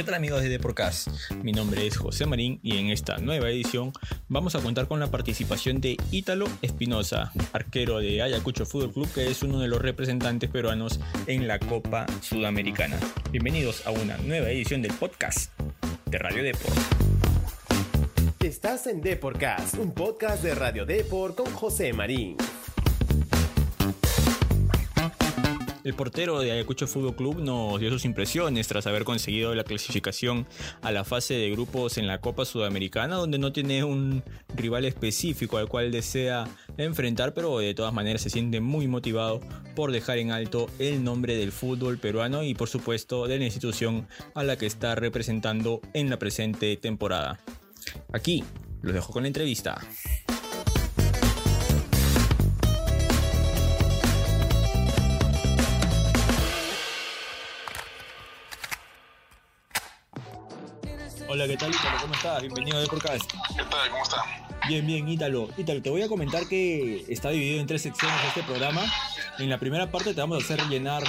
¿Qué tal amigos de Deporcast? Mi nombre es José Marín y en esta nueva edición vamos a contar con la participación de Ítalo Espinosa, arquero de Ayacucho Fútbol Club, que es uno de los representantes peruanos en la Copa Sudamericana. Bienvenidos a una nueva edición del podcast de Radio Deport. Estás en Deporcast, un podcast de Radio Deport con José Marín. El portero de Ayacucho Fútbol Club nos dio sus impresiones tras haber conseguido la clasificación a la fase de grupos en la Copa Sudamericana, donde no tiene un rival específico al cual desea enfrentar, pero de todas maneras se siente muy motivado por dejar en alto el nombre del fútbol peruano y por supuesto de la institución a la que está representando en la presente temporada. Aquí los dejo con la entrevista. Hola, ¿qué tal, Ítalo? ¿Cómo estás? Bienvenido a Deporcast. ¿Qué tal? ¿Cómo está? Bien, bien, Ítalo. Ítalo, te voy a comentar que está dividido en tres secciones este programa. En la primera parte te vamos a hacer llenar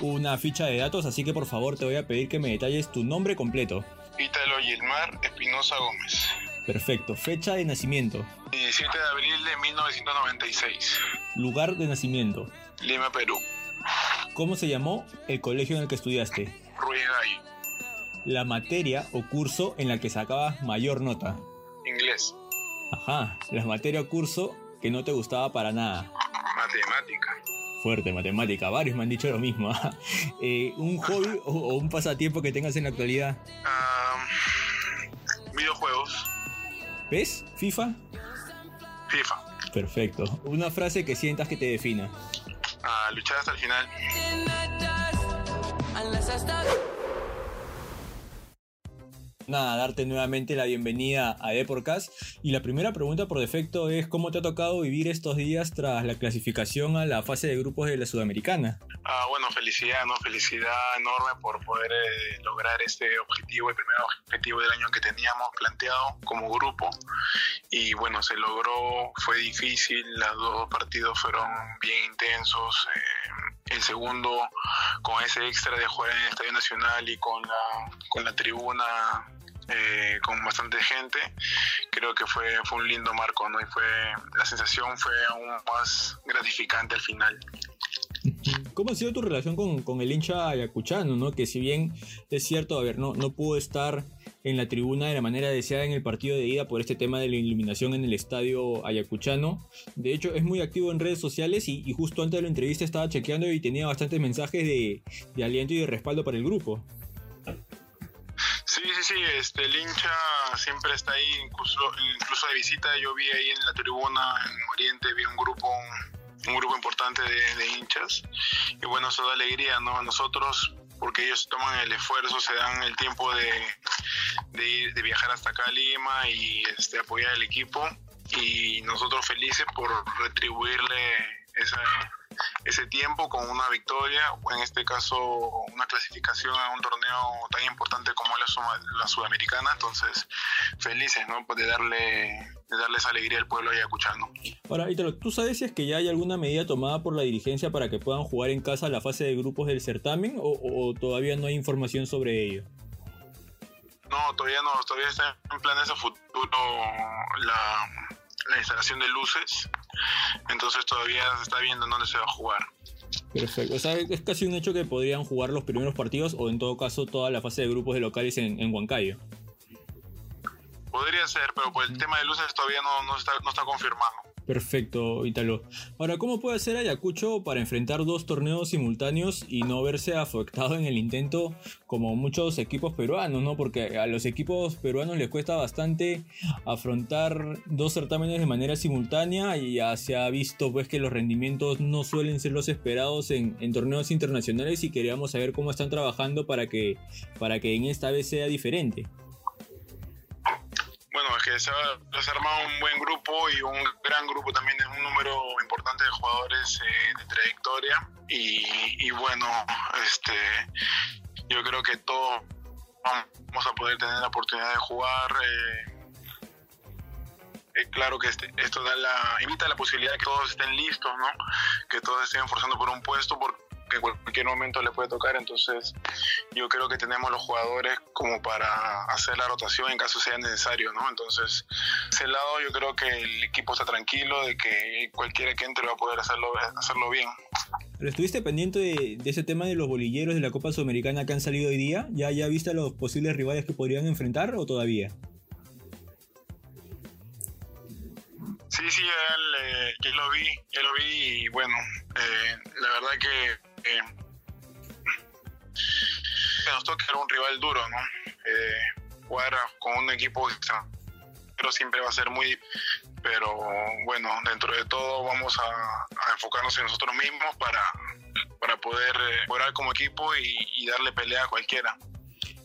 una ficha de datos, así que por favor te voy a pedir que me detalles tu nombre completo. Ítalo Yilmar Espinosa Gómez. Perfecto. Fecha de nacimiento. 17 de abril de 1996. Lugar de nacimiento. Lima, Perú. ¿Cómo se llamó el colegio en el que estudiaste? Ruiz Gallo. La materia o curso en la que sacabas mayor nota. Inglés. Ajá, la materia o curso que no te gustaba para nada. Matemática. Fuerte, matemática. Varios me han dicho lo mismo. Eh, ¿Un hobby o, o un pasatiempo que tengas en la actualidad? Ah, videojuegos. ¿Ves? ¿FIFA? FIFA. Perfecto. Una frase que sientas que te defina. Ah, luchar hasta el final. Nada, darte nuevamente la bienvenida a Deporcast. Y la primera pregunta por defecto es cómo te ha tocado vivir estos días tras la clasificación a la fase de grupos de la Sudamericana. Ah, bueno, felicidad, ¿no? Felicidad enorme por poder eh, lograr este objetivo, el primer objetivo del año que teníamos planteado como grupo. Y bueno, se logró, fue difícil, los dos partidos fueron bien intensos. eh, el segundo, con ese extra de jugar en el Estadio Nacional y con la, con la tribuna eh, con bastante gente, creo que fue, un lindo marco, ¿no? Fue, la sensación fue aún más gratificante al final. ¿Cómo ha sido tu relación con, el hincha ayacuchano, no? Que si bien es cierto, a ver, no, no pudo estar en la tribuna de la manera deseada en el partido de ida por este tema de la iluminación en el estadio ayacuchano. De hecho, es muy activo en redes sociales y, justo antes de la entrevista estaba chequeando y tenía bastantes mensajes de aliento y de respaldo para el grupo. Sí, sí, sí, este, el hincha siempre está ahí, incluso, incluso de visita, yo vi ahí en la tribuna, en Oriente, vi un grupo, un grupo importante de, hinchas, y bueno, eso da alegría, ¿no? A nosotros, porque ellos toman el esfuerzo, se dan el tiempo de, de, ir, de viajar hasta acá Lima y este, apoyar al equipo, y nosotros felices por retribuirle esa, ese tiempo con una victoria, o en este caso una clasificación a un torneo tan importante como la, Suma- la Sudamericana, entonces felices ¿no? Pues de darle de darles alegría al pueblo ayacuchano. Ahora, Ítalo, ¿tú sabes si es que ya hay alguna medida tomada por la dirigencia para que puedan jugar en casa la fase de grupos del certamen o, o todavía no hay información sobre ello? No, todavía no, todavía está en planes a futuro la, la instalación de luces, entonces todavía se está viendo en dónde se va a jugar. Perfecto. O sea, es casi un hecho que podrían jugar los primeros partidos o en todo caso toda la fase de grupos de locales en, en Huancayo. Podría ser, pero por el tema de luces todavía no, no, está, no está confirmado. Perfecto, Ítalo. Ahora, ¿cómo puede hacer Ayacucho para enfrentar dos torneos simultáneos y no verse afectado en el intento como muchos equipos peruanos, ¿no? Porque a los equipos peruanos les cuesta bastante afrontar dos certámenes de manera simultánea y ya se ha visto pues que los rendimientos no suelen ser los esperados en, en torneos internacionales y queríamos saber cómo están trabajando para que, para que en esta vez sea diferente. Bueno, es que se ha, armado un buen grupo y un gran grupo también es un número importante de jugadores eh, de trayectoria y, bueno, este, yo creo que todos vamos a poder tener la oportunidad de jugar. eh, eh, claro que este, esto da la, invita a la posibilidad de que todos estén listos, ¿no? Que todos estén forzando por un puesto, por, que en cualquier momento le puede tocar, entonces yo creo que tenemos los jugadores como para hacer la rotación en caso sea necesario, ¿no? Entonces, ese lado yo creo que el equipo está tranquilo de que cualquiera que entre va a poder hacerlo, hacerlo bien. ¿Pero estuviste pendiente de, ese tema de los bolilleros de la Copa Sudamericana que han salido hoy día? ¿Ya, ya viste los posibles rivales que podrían enfrentar o todavía? Sí, sí, él, yo lo vi, yo lo vi y bueno, eh, la verdad que, eh, nos toca un rival duro, ¿no? Eh, jugar con un equipo pero siempre va a ser muy pero bueno dentro de todo vamos a, enfocarnos en nosotros mismos para, para poder jugar como equipo y darle pelea a cualquiera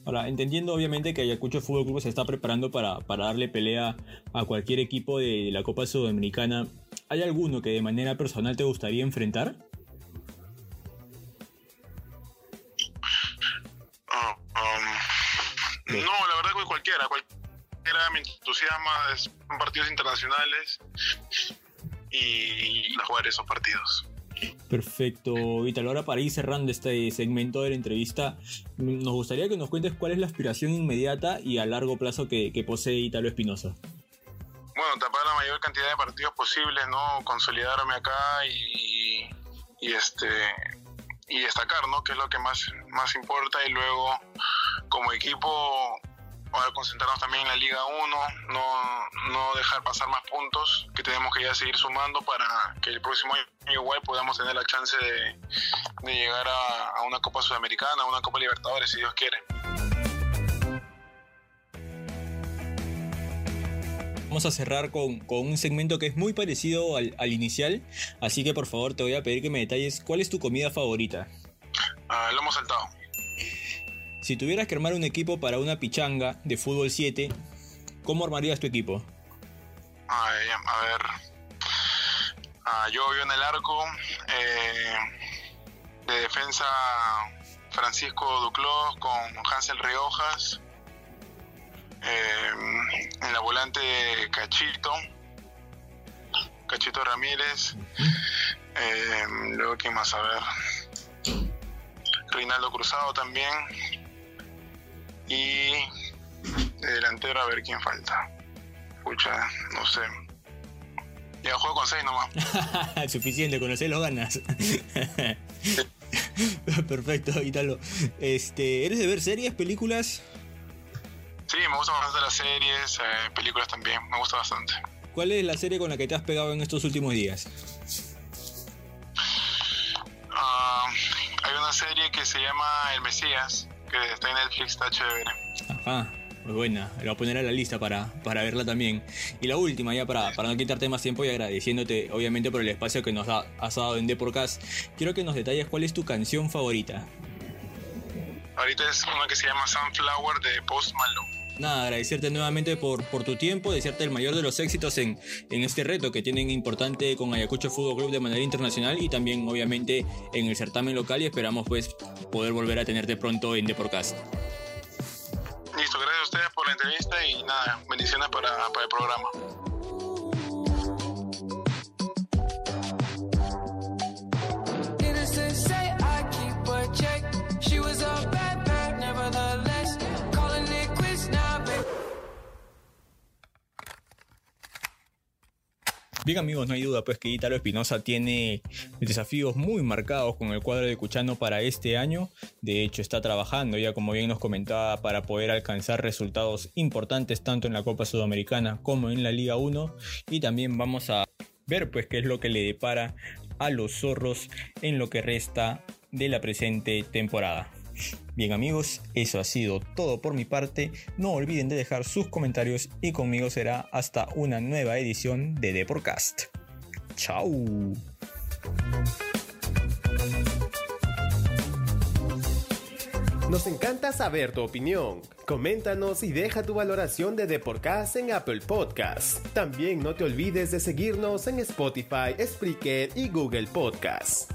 Ahora, entendiendo obviamente que Ayacucho Fútbol Club se está preparando para, darle pelea a cualquier equipo de la Copa Sudamericana, ¿hay alguno que de manera personal te gustaría enfrentar? Me entusiasma, son partidos internacionales y jugar esos partidos. Perfecto, Vital. Ahora para ir cerrando este segmento de la entrevista, nos gustaría que nos cuentes cuál es la aspiración inmediata y a largo plazo que, posee Italo Espinosa. Bueno, tapar la mayor cantidad de partidos posibles, ¿no? Consolidarme acá y, y este y destacar, ¿no? Que es lo que más, más importa y luego como equipo poder concentrarnos también en la Liga 1, no, no dejar pasar más puntos, que tenemos que ya seguir sumando para que el próximo año igual podamos tener la chance de, de llegar a, a, una Copa Sudamericana, a una Copa Libertadores, si Dios quiere. Vamos a cerrar con, con, un segmento que es muy parecido al, al, inicial, así que por favor te voy a pedir que me detalles cuál es tu comida favorita. Uh, lo hemos saltado. Si tuvieras que armar un equipo para una pichanga de fútbol 7, ¿cómo armarías tu equipo? a ver. Ah, yo vivo en el arco. Eh, de defensa Francisco Duclos con Hansel Riojas. Eh, en la volante Cachito. Cachito Ramírez. Eh, luego, ¿quién más? A ver. Reinaldo Cruzado también. Y de delantero a ver quién falta. Pucha, no sé. Ya juego con seis nomás. Suficiente, con los seis los ganas. Perfecto, Italo. Este, ¿Eres de ver series, películas? Sí, me gusta bastante las series, eh, películas también, me gusta bastante. ¿Cuál es la serie con la que te has pegado en estos últimos días? Ah, hay una serie que se llama El Mesías, que está en Netflix, está chévere. Ajá, muy buena. La voy a poner a la lista para, para verla también. Y la última, ya para, para no quitarte más tiempo y agradeciéndote, obviamente, por el espacio que nos ha, has dado en Deporcast, quiero que nos detalles cuál es tu canción favorita. Ahorita es una que se llama Sunflower de Post Malone nada, agradecerte nuevamente por, por tu tiempo, desearte el mayor de los éxitos en, en este reto que tienen importante con Ayacucho Fútbol Club de manera internacional y también obviamente en el certamen local y esperamos pues poder volver a tenerte pronto en Deporcast. Listo, gracias a ustedes por la entrevista y nada, bendiciones para, para el programa. Bien amigos, no hay duda pues que Italo Espinosa tiene desafíos muy marcados con el cuadro de Cuchano para este año. De hecho está trabajando ya como bien nos comentaba para poder alcanzar resultados importantes tanto en la Copa Sudamericana como en la Liga 1 y también vamos a ver pues qué es lo que le depara a los zorros en lo que resta de la presente temporada. Bien amigos, eso ha sido todo por mi parte. No olviden de dejar sus comentarios y conmigo será hasta una nueva edición de Deporcast. Chao. Nos encanta saber tu opinión. Coméntanos y deja tu valoración de Deporcast en Apple Podcast. También no te olvides de seguirnos en Spotify, Spreaker y Google Podcast.